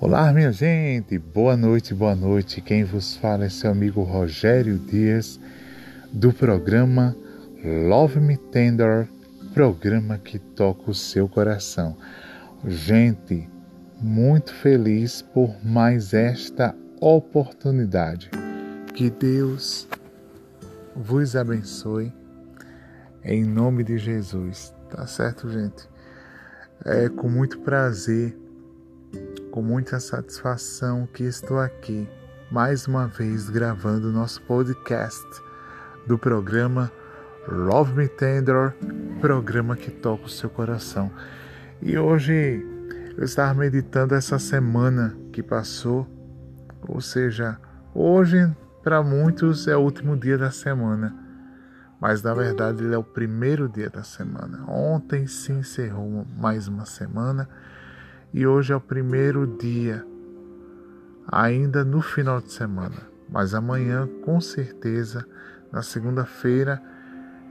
Olá, minha gente, boa noite, boa noite. Quem vos fala é seu amigo Rogério Dias, do programa Love Me Tender, programa que toca o seu coração. Gente, muito feliz por mais esta oportunidade. Que Deus vos abençoe em nome de Jesus, tá certo, gente? É com muito prazer com muita satisfação que estou aqui mais uma vez gravando nosso podcast do programa Love Me Tender, programa que toca o seu coração. E hoje eu estava meditando essa semana que passou, ou seja, hoje para muitos é o último dia da semana, mas na verdade ele é o primeiro dia da semana. Ontem se encerrou mais uma semana e hoje é o primeiro dia, ainda no final de semana. Mas amanhã, com certeza, na segunda-feira,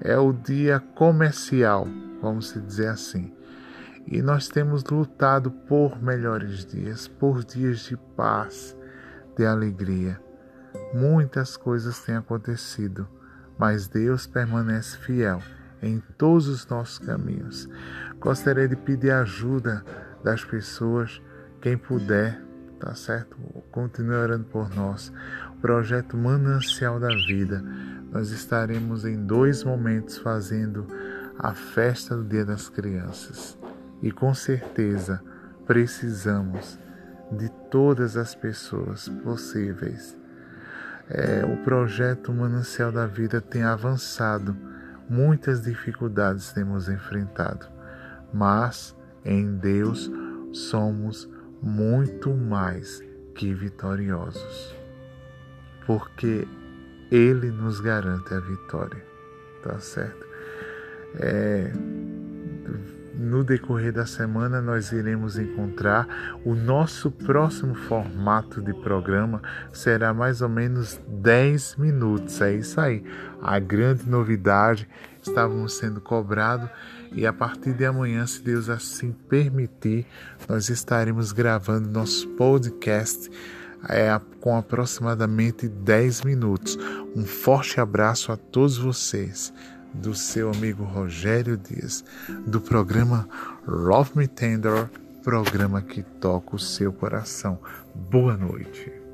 é o dia comercial, vamos dizer assim. E nós temos lutado por melhores dias, por dias de paz, de alegria. Muitas coisas têm acontecido, mas Deus permanece fiel em todos os nossos caminhos. Gostaria de pedir ajuda das pessoas, quem puder, tá certo? Continue orando por nós. O projeto Manancial da Vida, nós estaremos em dois momentos fazendo a festa do Dia das Crianças. E com certeza precisamos de todas as pessoas possíveis. É, o projeto Manancial da Vida tem avançado, muitas dificuldades temos enfrentado, mas em Deus somos muito mais que vitoriosos, porque Ele nos garante a vitória, tá certo? É, no decorrer da semana nós iremos encontrar o nosso próximo formato de programa será mais ou menos 10 minutos. É isso aí. A grande novidade estávamos sendo cobrado e a partir de amanhã, se Deus assim permitir, nós estaremos gravando nosso podcast é, com aproximadamente 10 minutos. Um forte abraço a todos vocês, do seu amigo Rogério Dias, do programa Love Me Tender, programa que toca o seu coração. Boa noite.